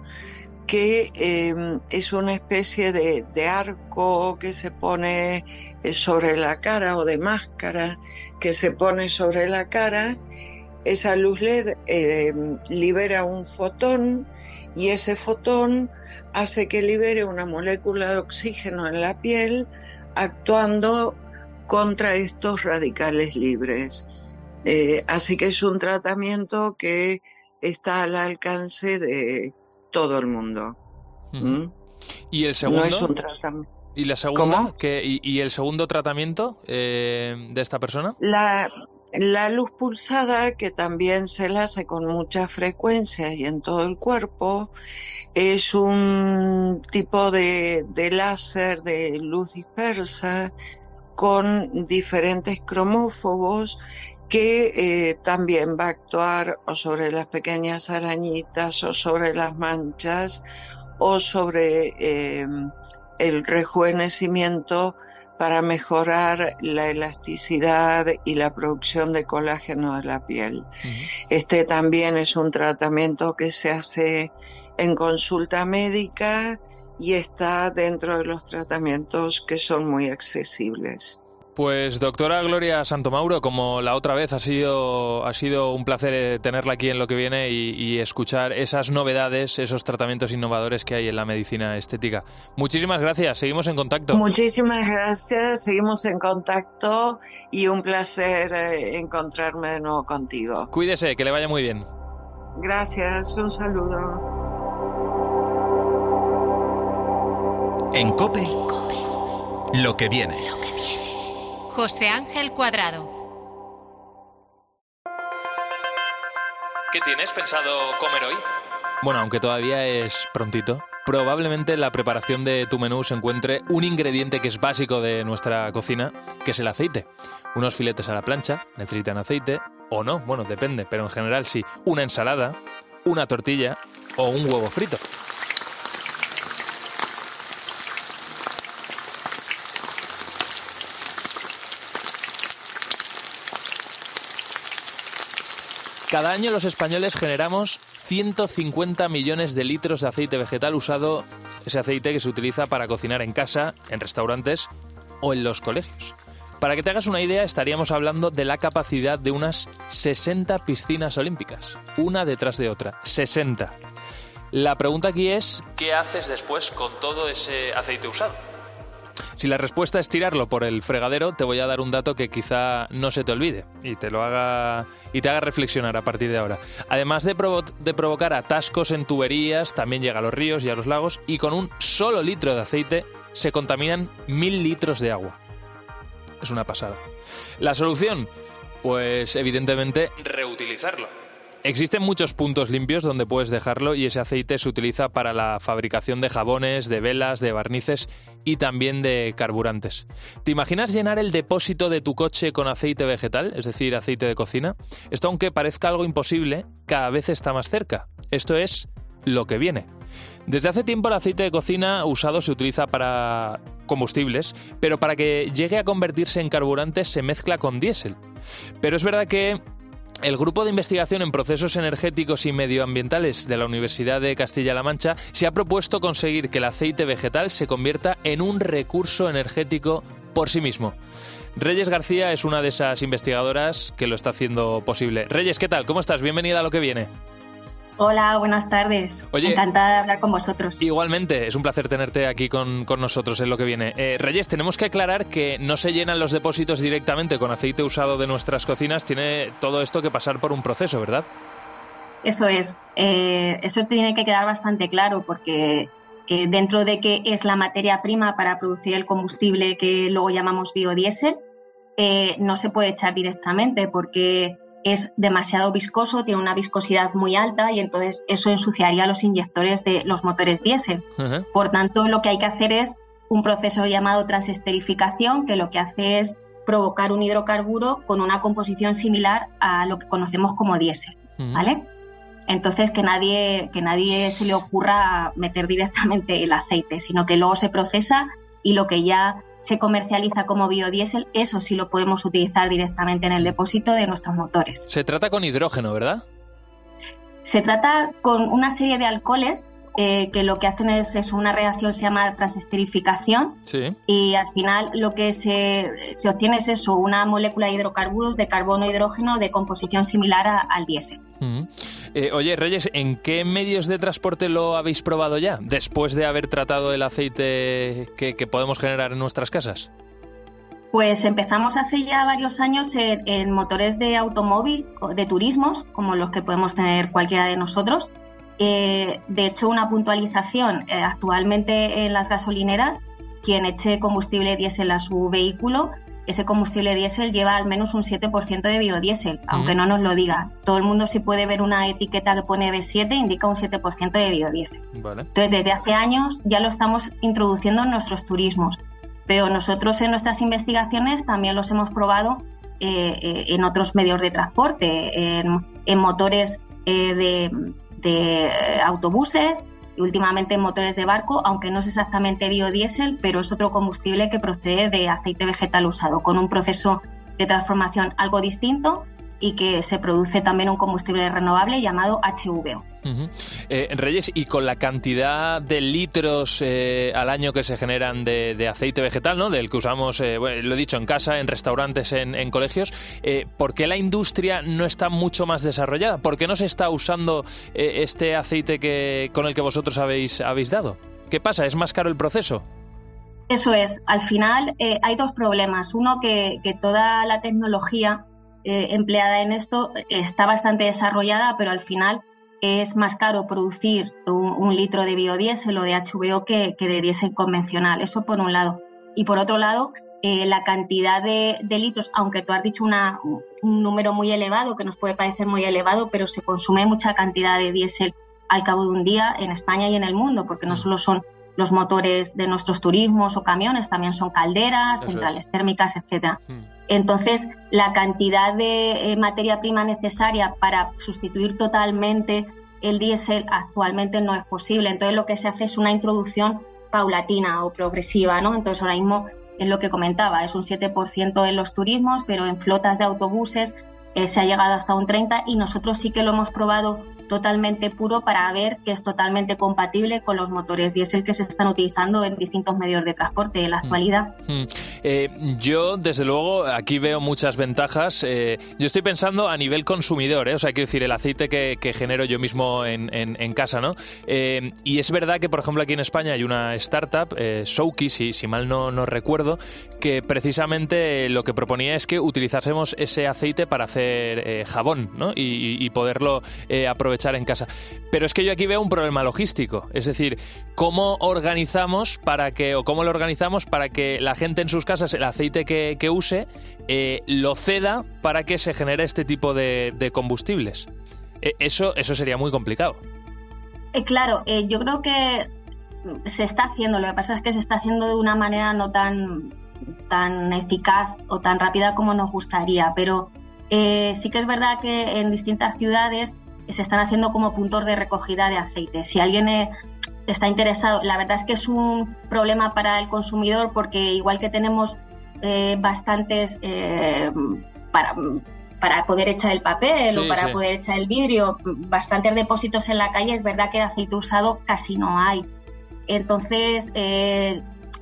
que eh, es una especie de, arco que se pone eh, sobre la cara o de máscara que se pone sobre la cara. Esa luz LED libera un fotón y ese fotón hace que libere una molécula de oxígeno en la piel actuando contra estos radicales libres. Eh, así que es un tratamiento que está al alcance de todo el mundo. ¿Mm? ¿Y el segundo? es un tratamiento. ¿Y la segunda? y, el segundo tratamiento eh, de esta persona? La, la luz pulsada, que también se la hace con mucha frecuencia y en todo el cuerpo, es un tipo de, de láser de luz dispersa con diferentes cromófobos que eh, también va a actuar o sobre las pequeñas arañitas o sobre las manchas o sobre em, el rejuvenecimiento para mejorar la elasticidad y la producción de colágeno de la piel. Este también es un tratamiento que se hace en consulta médica y está dentro de los tratamientos que son muy accesibles. Pues doctora Gloria Santomauro, como la otra vez ha sido, ha sido un placer eh, tenerla aquí en lo que viene y, escuchar esas novedades, esos tratamientos innovadores que hay en la medicina estética. Muchísimas gracias, seguimos en contacto. Muchísimas gracias, seguimos en contacto y un placer eh, encontrarme de nuevo contigo. Cuídese, que le vaya muy bien. Gracias, un saludo. En COPE, lo que viene. José Ángel Cuadrado. ¿Qué tienes pensado comer hoy? Bueno, aunque todavía es prontito, probablemente en la preparación de tu menú se encuentre un ingrediente que es básico de nuestra cocina, que es el aceite. Unos filetes a la plancha necesitan aceite, o no, bueno, depende, pero en general sí. Una ensalada, una tortilla o un huevo frito. Cada año los españoles generamos 150 millones de litros de aceite vegetal usado, ese aceite que se utiliza para cocinar en casa, en restaurantes o en los colegios. Para que te hagas una idea, estaríamos hablando de la capacidad de unas 60 piscinas olímpicas, una detrás de otra, 60. La pregunta aquí es, ¿qué haces después con todo ese aceite usado? Si la respuesta es tirarlo por el fregadero, te voy a dar un dato que quizá no se te olvide y te lo haga y te haga reflexionar a partir de ahora. Además de, de provocar atascos en tuberías, también llega a los ríos y a los lagos y con un solo litro de aceite se contaminan mil litros de agua. Es una pasada. La solución, pues evidentemente reutilizarlo. Existen muchos puntos limpios donde puedes dejarlo y ese aceite se utiliza para la fabricación de jabones, de velas, de barnices y también de carburantes. ¿Te imaginas llenar el depósito de tu coche con aceite vegetal, es decir, aceite de cocina? Esto aunque parezca algo imposible, cada vez está más cerca. Esto es lo que viene. Desde hace tiempo el aceite de cocina usado se utiliza para combustibles, pero para que llegue a convertirse en carburante se mezcla con diésel. Pero es verdad que el Grupo de Investigación en Procesos Energéticos y Medioambientales de la Universidad de Castilla-La Mancha se ha propuesto conseguir que el aceite vegetal se convierta en un recurso energético por sí mismo. Reyes García es una de esas investigadoras que lo está haciendo posible. Reyes, ¿qué tal? ¿Cómo estás? Bienvenida a lo que viene. Hola, buenas tardes. Encantada de hablar con vosotros. Igualmente, es un placer tenerte aquí con, nosotros en lo que viene. Eh, Reyes, tenemos que aclarar que no se llenan los depósitos directamente con aceite usado de nuestras cocinas, tiene todo esto que pasar por un proceso, ¿verdad? Eso es, eh, eso tiene que quedar bastante claro porque eh, dentro de que es la materia prima para producir el combustible que luego llamamos biodiesel, no se puede echar directamente porque es demasiado viscoso, tiene una viscosidad muy alta y entonces eso ensuciaría los inyectores de los motores diésel. Por tanto, lo que hay que hacer es un proceso llamado transesterificación, que lo que hace es provocar un hidrocarburo con una composición similar a lo que conocemos como diésel, ¿vale? Entonces que nadie que nadie se le ocurra meter directamente el aceite, sino que luego se procesa y lo que ya se comercializa como biodiesel, eso sí lo podemos utilizar directamente en el depósito de nuestros motores. Se trata con hidrógeno, ¿verdad? Se trata con una serie de alcoholes eh, que lo que hacen es, una reacción se llama transesterificación sí. y al final lo que se, obtiene es eso, una molécula de hidrocarburos de carbono e hidrógeno de composición similar al diésel. Eh, oye, Reyes, ¿en qué medios de transporte lo habéis probado ya después de haber tratado el aceite que, podemos generar en nuestras casas? Pues empezamos hace ya varios años en, motores de automóvil, de turismos, como los que podemos tener cualquiera de nosotros. Eh, de hecho, una puntualización, eh, actualmente en las gasolineras, quien eche combustible diésel a su vehículo ese combustible diésel lleva al menos un 7% de biodiesel, aunque no nos lo diga. Todo el mundo si puede ver una etiqueta que pone B7 indica un 7% de biodiesel. Entonces, desde hace años ya lo estamos introduciendo en nuestros turismos, pero nosotros en nuestras investigaciones también los hemos probado eh, en otros medios de transporte, en, motores eh, de autobuses, y últimamente en motores de barco, aunque no es exactamente biodiesel, pero es otro combustible que procede de aceite vegetal usado, con un proceso de transformación algo distinto, y que se produce también un combustible renovable llamado HVO. Eh, Reyes, y con la cantidad de litros eh, al año que se generan de, aceite vegetal, ¿no? del que usamos, eh, lo he dicho, en casa, en restaurantes, en, colegios, ¿por qué la industria no está mucho más desarrollada? ¿Por qué no se está usando este aceite que, con el que vosotros habéis, habéis dado? ¿Qué pasa? ¿Es más caro el proceso? Eso es. Al final hay dos problemas. Uno, que, que toda la tecnología empleada en esto está bastante desarrollada, pero al final es más caro producir un, litro de biodiesel o de HVO que, de diésel convencional. Eso por un lado. Y por otro lado, eh, la cantidad de, litros, aunque tú has dicho una, un número muy elevado, que nos puede parecer muy elevado, pero se consume mucha cantidad de diésel al cabo de un día en España y en el mundo, porque no mm. solo son los motores de nuestros turismos o camiones, también son calderas, centrales térmicas, etcétera. Mm. Entonces, la cantidad de eh, materia prima necesaria para sustituir totalmente el diésel actualmente no es posible. Entonces, lo que se hace es una introducción paulatina o progresiva, ¿no? Entonces, ahora mismo es lo que comentaba, es un 7% en los turismos, pero en flotas de autobuses eh, se ha llegado hasta un 30% y nosotros sí que lo hemos probado totalmente puro para ver que es totalmente compatible con los motores diésel que se están utilizando en distintos medios de transporte en la mm. actualidad. Mm. Eh, yo, desde luego, aquí veo muchas ventajas. Eh, yo estoy pensando a nivel consumidor, ¿eh? o sea, quiero decir, el aceite que, genero yo mismo en, casa, ¿no? y es verdad que, por ejemplo, aquí en España hay una startup, Souki, si, si mal no, no recuerdo, que precisamente lo que proponía es que utilizásemos ese aceite para hacer jabón, ¿no? Y, poderlo aprovechar en casa. Pero es que yo aquí veo un problema logístico, es decir, cómo organizamos para que, o cómo lo organizamos para que la gente en sus casas el aceite que, use eh, lo ceda para que se genere este tipo de, combustibles. E, eso, eso sería muy complicado. Eh, claro, eh, yo creo que se está haciendo, lo que pasa es que se está haciendo de una manera no tan, tan eficaz o tan rápida como nos gustaría, pero sí que es verdad que en distintas ciudades se están haciendo como puntos de recogida de aceite. Si alguien eh, está interesado, la verdad es que es un problema para el consumidor porque igual que tenemos eh, bastantes eh, para, para poder echar el papel o para poder echar el vidrio, bastantes depósitos en la calle, es verdad que de aceite usado casi no hay. Entonces,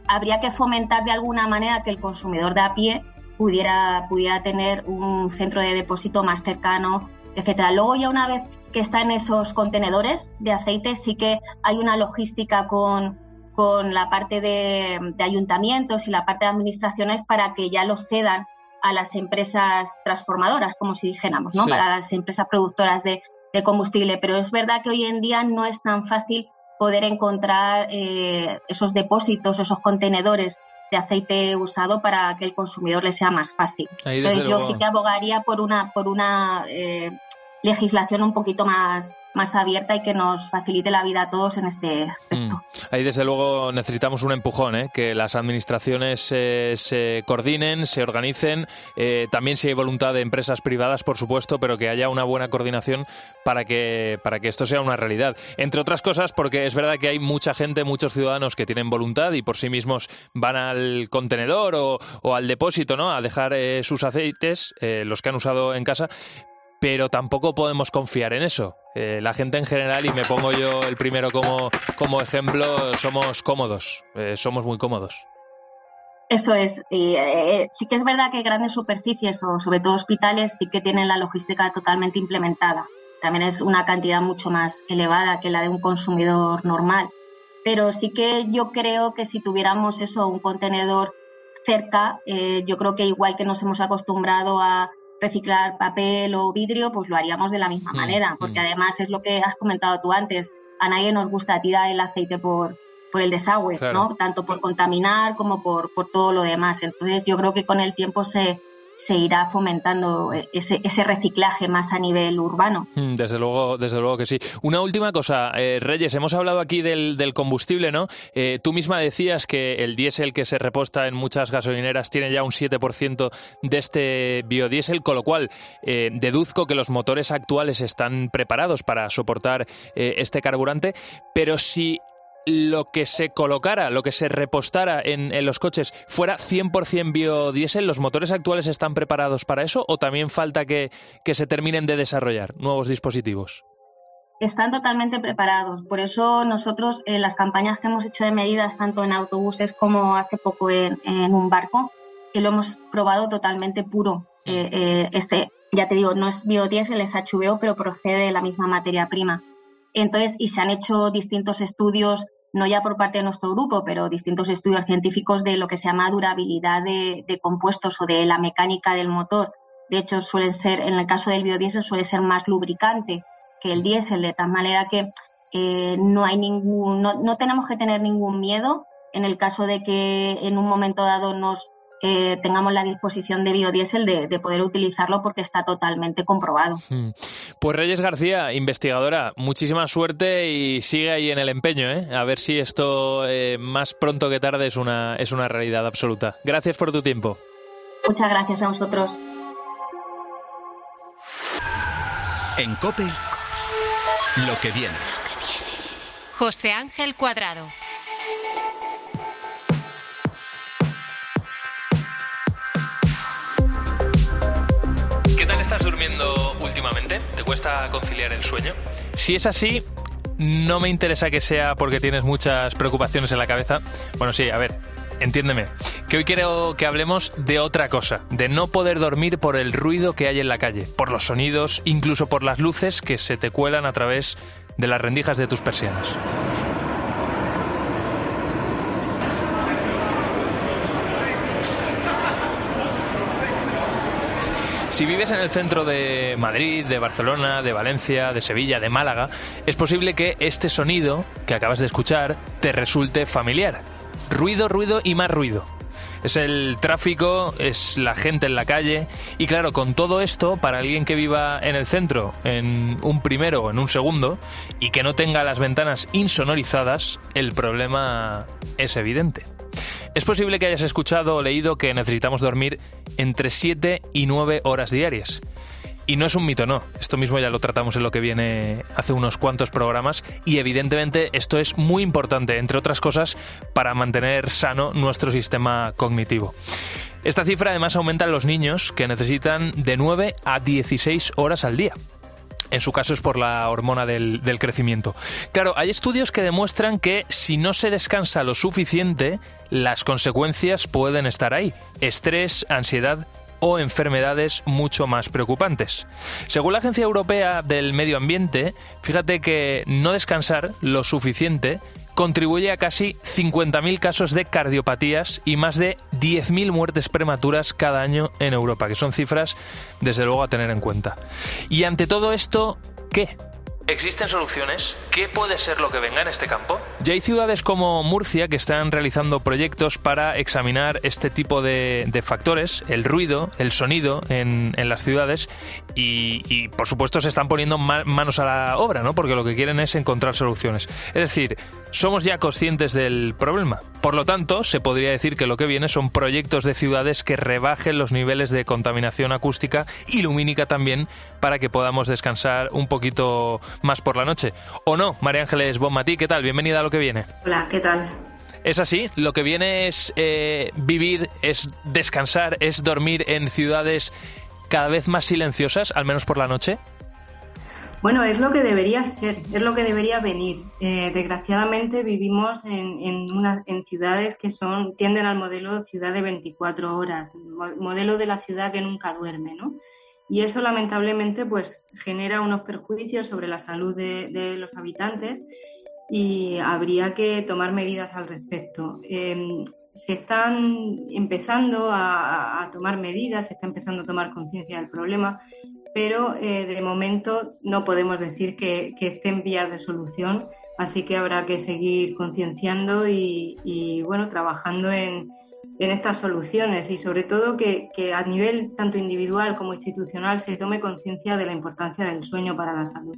habría que fomentar de alguna manera que el consumidor de a pie pudiera, pudiera tener un centro de depósito más cercano etcétera. Luego ya una vez que está en esos contenedores de aceite, sí que hay una logística con, con la parte de, ayuntamientos y la parte de administraciones para que ya lo cedan a las empresas transformadoras, como si dijéramos, ¿no? Para las empresas productoras de, combustible. Pero es verdad que hoy en día no es tan fácil poder encontrar eh, esos depósitos, esos contenedores de aceite usado para que el consumidor le sea más fácil. Entonces yo sí que abogaría por una, por una eh, legislación un poquito más, más abierta y que nos facilite la vida a todos en este aspecto. Mm. Ahí desde luego necesitamos un empujón, ¿eh? que las administraciones se coordinen, se organicen, eh, también si hay voluntad de empresas privadas, por supuesto, pero que haya una buena coordinación para que, para que esto sea una realidad. Entre otras cosas, porque es verdad que hay mucha gente, muchos ciudadanos que tienen voluntad y por sí mismos van al contenedor o, al depósito ¿no? a dejar eh, sus aceites, los que han usado en casa, pero tampoco podemos confiar en eso. Eh, la gente en general, y me pongo yo el primero como, como ejemplo, somos cómodos, eh, somos muy cómodos. Eso es. Eh, sí que es verdad que grandes superficies o sobre todo hospitales sí que tienen la logística totalmente implementada. También es una cantidad mucho más elevada que la de un consumidor normal. Pero sí que yo creo que si tuviéramos eso, un contenedor cerca, yo creo que igual que nos hemos acostumbrado a reciclar papel o vidrio, pues lo haríamos de la misma mm, manera, porque mm. además es lo que has comentado tú antes, a nadie nos gusta tirar el aceite por, por el desagüe, ¿no? Tanto por contaminar como por, por todo lo demás. Entonces yo creo que con el tiempo se, se irá fomentando ese, ese, reciclaje más a nivel urbano. Mm, desde luego, desde luego que sí. Una última cosa, eh, Reyes, hemos hablado aquí del, combustible, ¿no? Eh, tú misma decías que el diésel que se reposta en muchas gasolineras tiene ya un 7% de este biodiesel, con lo cual eh, deduzco que los motores actuales están preparados para soportar este carburante, pero si lo que se colocara, lo que se repostara en, en los coches fuera 100% biodiesel? ¿Los motores actuales están preparados para eso o también falta que, que se terminen de desarrollar nuevos dispositivos? Están totalmente preparados. Por eso nosotros en las campañas que hemos hecho de medidas, tanto en autobuses como hace poco en, un barco, que lo hemos probado totalmente puro. Eh, eh, este, ya te digo, no es biodiesel, es HVO, pero procede de la misma materia prima. Entonces, y se han hecho distintos estudios, no ya por parte de nuestro grupo, pero distintos estudios científicos de lo que se llama durabilidad de, compuestos o de la mecánica del motor. De hecho, suelen ser, en el caso del biodiesel, suele ser más lubricante que el diésel, de tal manera que eh, no hay ningún, no, tenemos que tener ningún miedo en el caso de que en un momento dado nos eh, tengamos la disposición de biodiesel de, poder utilizarlo porque está totalmente comprobado. Hmm. Pues Reyes García, investigadora, muchísima suerte y sigue ahí en el empeño, ¿eh? a ver si esto más pronto que tarde es una, es una realidad absoluta. Gracias por tu tiempo. Muchas gracias a vosotros. En COPE lo que viene. José Ángel Cuadrado. Estás durmiendo últimamente? ¿Te cuesta conciliar el sueño? Si es así, no me interesa que sea porque tienes muchas preocupaciones en la cabeza. Bueno, sí, a ver, entiéndeme, que hoy quiero que hablemos de otra cosa, de no poder dormir por el ruido que hay en la calle, por los sonidos, incluso por las luces que se te cuelan a través de las rendijas de tus persianas. Si vives en el centro de Madrid, de Barcelona, de Valencia, de Sevilla, de Málaga, es posible que este sonido que acabas de escuchar te resulte familiar ruido, ruido y más ruido. Es el tráfico, es la gente en la calle y claro, con todo esto, para alguien que viva en el centro, en un primero o en un segundo, y que no tenga las ventanas insonorizadas, el problema es evidente. Es posible que hayas escuchado o leído que necesitamos dormir entre 7 y 9 horas diarias. Y no es un mito, no. Esto mismo ya lo tratamos en lo que viene hace unos cuantos programas y evidentemente esto es muy importante, entre otras cosas, para mantener sano nuestro sistema cognitivo. Esta cifra además aumenta en los niños que necesitan de 9 a 16 horas al día. En su caso es por la hormona del, del, crecimiento. Claro, hay estudios que demuestran que si no se descansa lo suficiente, las consecuencias pueden estar ahí. Estrés, ansiedad o enfermedades mucho más preocupantes. Según la Agencia Europea del Medio Ambiente, fíjate que no descansar lo suficiente contribuye a casi 50.000 casos de cardiopatías y más de 10.000 muertes prematuras cada año en Europa, que son cifras desde luego a tener en cuenta. Y ante todo esto, ¿qué? ¿Existen soluciones? ¿Qué puede ser lo que venga en este campo? Ya hay ciudades como Murcia que están realizando proyectos para examinar este tipo de, factores, el ruido, el sonido en, las ciudades y, por supuesto se están poniendo manos a la obra, ¿no? Porque lo que quieren es encontrar soluciones. Es decir, somos ya conscientes del problema. Por lo tanto, se podría decir que lo que viene son proyectos de ciudades que rebajen los niveles de contaminación acústica y lumínica también para que podamos descansar un poquito más por la noche. ¿O no? María Ángeles Bonmatí, ¿qué tal? Bienvenida a lo que viene. Hola, ¿qué tal? Es así, lo que viene es eh, vivir, es descansar, es dormir en ciudades cada vez más silenciosas, al menos por la noche. Bueno, es lo que debería ser, es lo que debería venir. Eh, desgraciadamente vivimos en, en, ciudades que son tienden al modelo ciudad de 24 horas, modelo de la ciudad que nunca duerme, ¿no? Y eso lamentablemente pues genera unos perjuicios sobre la salud de, los habitantes y habría que tomar medidas al respecto. Em, se están empezando a, tomar medidas, se está empezando a tomar conciencia del problema, pero eh, de momento no podemos decir que, que esté en vías de solución, así que habrá que seguir concienciando y, y, bueno, trabajando en, en estas soluciones y sobre todo que, a nivel tanto individual como institucional se tome conciencia de la importancia del sueño para la salud.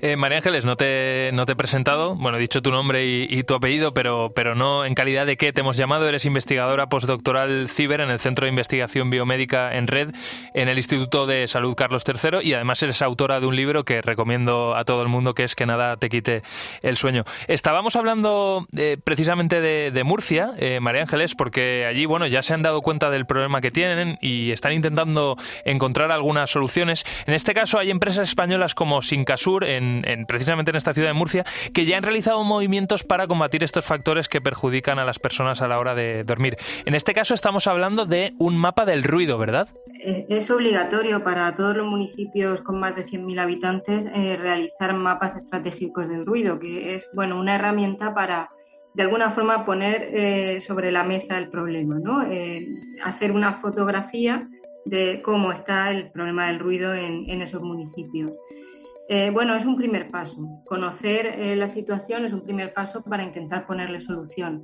Eh, María Ángeles, no te, no te he presentado, bueno, he dicho tu nombre y, tu apellido, pero, pero no en calidad de qué te hemos llamado. Eres investigadora postdoctoral CIBER en el Centro de Investigación Biomédica en Red en el Instituto de Salud Carlos III y además eres autora de un libro que recomiendo a todo el mundo que es Que nada te quite el sueño. Estábamos hablando eh, precisamente de, Murcia, eh, María Ángeles, porque allí, bueno, ya se han dado cuenta del problema que tienen y están intentando encontrar algunas soluciones. En este caso hay empresas españolas como Sincasur, en, precisamente en esta ciudad de Murcia, que ya han realizado movimientos para combatir estos factores que perjudican a las personas a la hora de dormir. En este caso estamos hablando de un mapa del ruido, ¿verdad? Es obligatorio para todos los municipios con más de 100.000 habitantes eh, realizar mapas estratégicos del ruido, que es bueno una herramienta para de alguna forma poner eh, sobre la mesa el problema, ¿no? Eh, hacer una fotografía de cómo está el problema del ruido en, esos municipios. Eh, bueno, es un primer paso. Conocer la situación es un primer paso para intentar ponerle solución.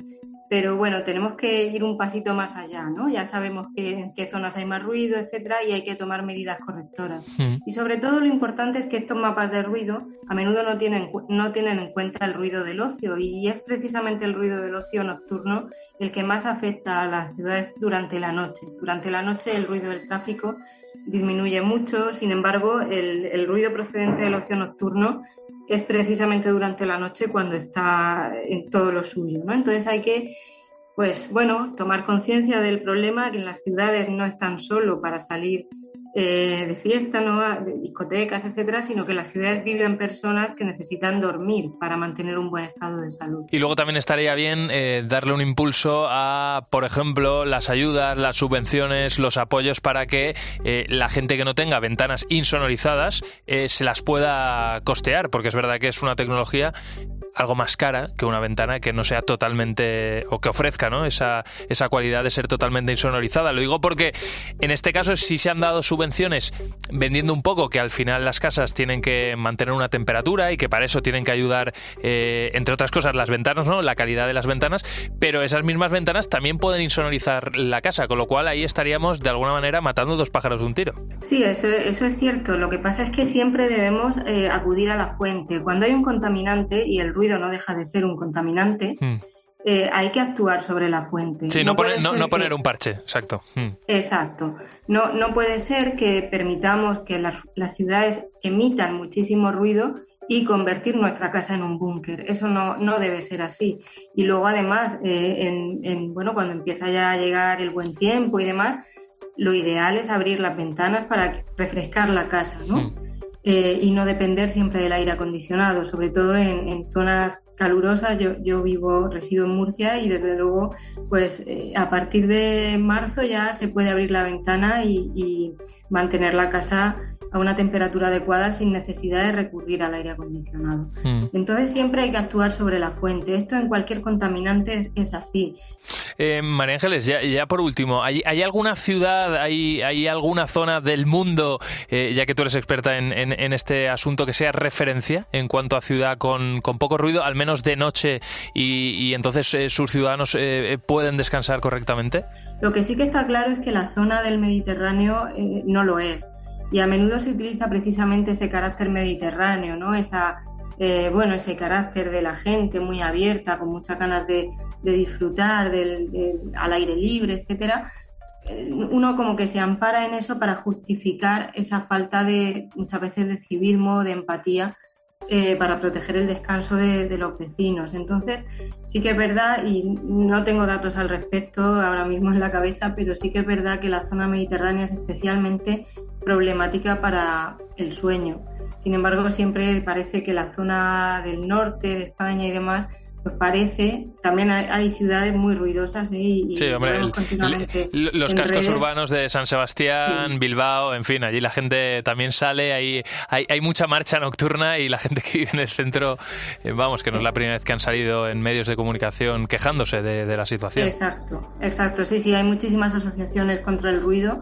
Pero bueno, tenemos que ir un pasito más allá, ¿no? Ya sabemos que, en qué zonas hay más ruido, etcétera, y hay que tomar medidas correctoras. Mm. Y sobre todo lo importante es que estos mapas de ruido a menudo no tienen, no tienen en cuenta el ruido del ocio, y es precisamente el ruido del ocio nocturno el que más afecta a las ciudades durante la noche. Durante la noche el ruido del tráfico disminuye mucho, sin embargo, el, el ruido procedente del ocio nocturno es precisamente durante la noche cuando está en todo lo suyo, ¿no? Entonces hay que, pues bueno, tomar conciencia del problema que en las ciudades no están solo para salir eh, de fiesta, ¿no? de discotecas, etcétera, sino que las ciudades viven personas que necesitan dormir para mantener un buen estado de salud. Y luego también estaría bien eh, darle un impulso a, por ejemplo, las ayudas, las subvenciones, los apoyos para que eh, la gente que no tenga ventanas insonorizadas se las pueda costear, porque es verdad que es una tecnología algo más cara que una ventana que no sea totalmente o que ofrezca ¿no? esa, esa cualidad de ser totalmente insonorizada. Lo digo porque en este caso si se han dado subvenciones vendiendo un poco que al final las casas tienen que mantener una temperatura y que para eso tienen que ayudar, eh, entre otras cosas, las ventanas, ¿no? la calidad de las ventanas, pero esas mismas ventanas también pueden insonorizar la casa, con lo cual ahí estaríamos de alguna manera matando dos pájaros de un tiro. Sí, eso, eso es cierto. Lo que pasa es que siempre debemos eh, acudir a la fuente. Cuando hay un contaminante y el ruido no deja de ser un contaminante, hmm. eh, hay que actuar sobre la fuente. Sí, no, poner, un parche, exacto. Hmm. Exacto. No, no puede ser que permitamos que las, ciudades emitan muchísimo ruido y convertir nuestra casa en un búnker. Eso no, no debe ser así. Y luego, además, eh, en, bueno, cuando empieza ya a llegar el buen tiempo y demás, lo ideal es abrir las ventanas para refrescar la casa, ¿no? Hmm. Eh, y no depender siempre del aire acondicionado, sobre todo en, zonas calurosas. Yo, yo, vivo, resido en Murcia y desde luego, pues eh, a partir de marzo ya se puede abrir la ventana y, y mantener la casa a una temperatura adecuada sin necesidad de recurrir al aire acondicionado. Hmm. Entonces siempre hay que actuar sobre la fuente. Esto en cualquier contaminante es, así. Eh, María Ángeles, ya, por último, ¿hay, alguna ciudad, hay, hay, alguna zona del mundo, eh, ya que tú eres experta en, este asunto, que sea referencia en cuanto a ciudad con, poco ruido, al menos de noche, y, entonces eh, sus ciudadanos pueden descansar correctamente? Lo que sí que está claro es que la zona del Mediterráneo no lo es y a menudo se utiliza precisamente ese carácter mediterráneo, ¿no? Esa, eh, bueno, ese carácter de la gente muy abierta, con muchas ganas de, disfrutar del, al aire libre, etcétera. Eh, uno como que se ampara en eso para justificar esa falta de muchas veces de civismo, de empatía eh, para proteger el descanso de, los vecinos. Entonces, sí que es verdad, y no tengo datos al respecto ahora mismo en la cabeza, pero sí que es verdad que la zona mediterránea es especialmente problemática para el sueño. Sin embargo, siempre parece que la zona del norte de España y demás pues parece, también hay, ciudades muy ruidosas ¿eh? y, sí, hombre, los cascos urbanos de San Sebastián, Bilbao, en fin, allí la gente también sale, hay, hay, mucha marcha nocturna y la gente [laughs] que vive en el centro, eh, vamos, que no es la primera vez que han salido en medios de comunicación quejándose de, de la situación. Exacto, exacto, sí, sí, hay muchísimas asociaciones contra el ruido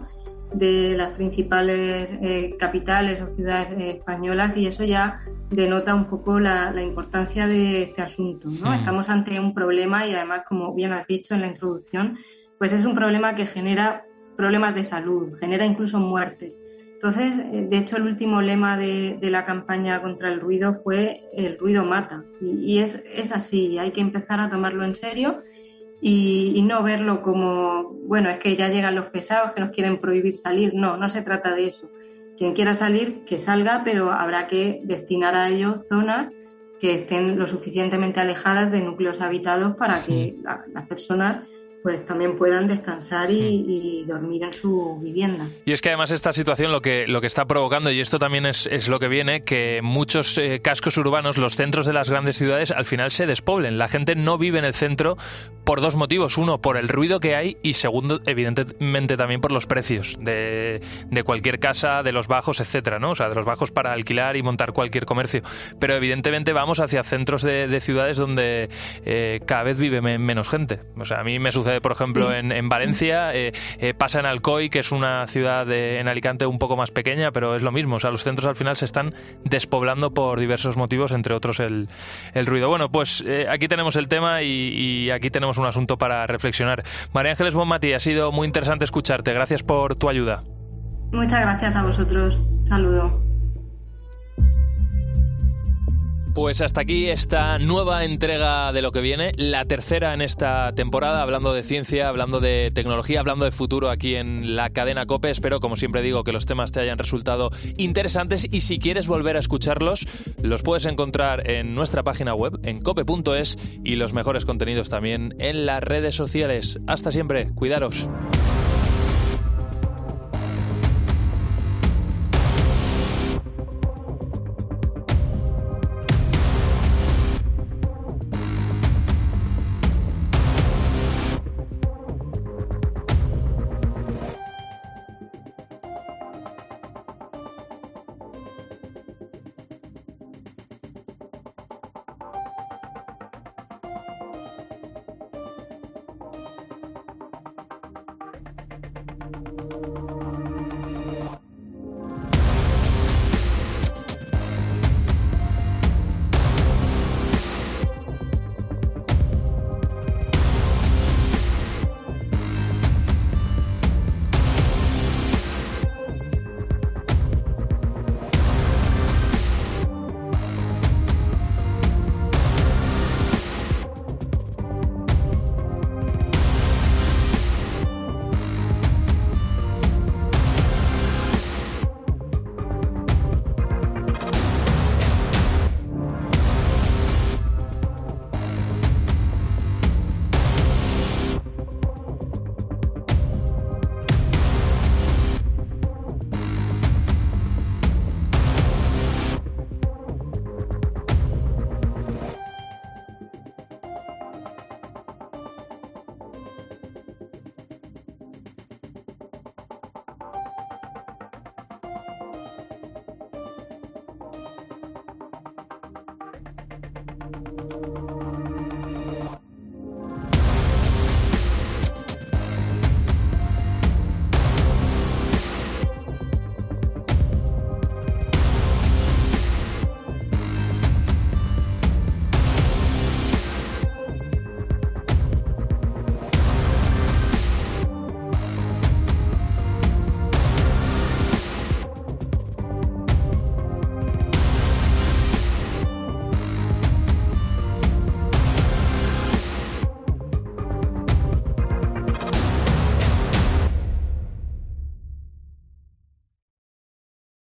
de las principales eh, capitales o ciudades eh, españolas y eso ya denota un poco la, importancia de este asunto. ¿no? Estamos ante un problema y además, como bien has dicho en la introducción, pues es un problema que genera problemas de salud, genera incluso muertes. Entonces, eh, de hecho, el último lema de, la campaña contra el ruido fue el ruido mata. Y, es, así, hay que empezar a tomarlo en serio y, y, no verlo como, bueno, es que ya llegan los pesados que nos quieren prohibir salir. No, no se trata de eso. Quien quiera salir, que salga, pero habrá que destinar a ello zonas que estén lo suficientemente alejadas de núcleos habitados para que las personas pues también puedan descansar y, dormir en su vivienda. Y es que además esta situación lo que, lo que está provocando, y esto también es, es lo que viene, que muchos eh, cascos urbanos, los centros de las grandes ciudades, al final se despoblen. La gente no vive en el centro por dos motivos. Uno, por el ruido que hay y segundo, evidentemente también por los precios de, de cualquier casa, de los bajos, etcétera, ¿no? O sea, de los bajos para alquilar y montar cualquier comercio. Pero evidentemente vamos hacia centros de, ciudades donde eh, cada vez vive menos gente. O sea, a mí me sucede por ejemplo, en, Valencia, eh, eh, pasa en Alcoy, que es una ciudad en Alicante un poco más pequeña, pero es lo mismo. O sea, los centros al final se están despoblando por diversos motivos, entre otros el, ruido. Bueno, pues eh, aquí tenemos el tema y, aquí tenemos un asunto para reflexionar. María Ángeles Bonmati, ha sido muy interesante escucharte. Gracias por tu ayuda. Muchas gracias a vosotros. Saludo. Pues hasta aquí esta nueva entrega de lo que viene, la tercera en esta temporada, hablando de ciencia, hablando de tecnología, hablando de futuro aquí en la cadena Cope. Espero, como siempre digo, que los temas te hayan resultado interesantes y si quieres volver a escucharlos, los puedes encontrar en nuestra página web, en cope.es y los mejores contenidos también en las redes sociales. Hasta siempre, cuidaros.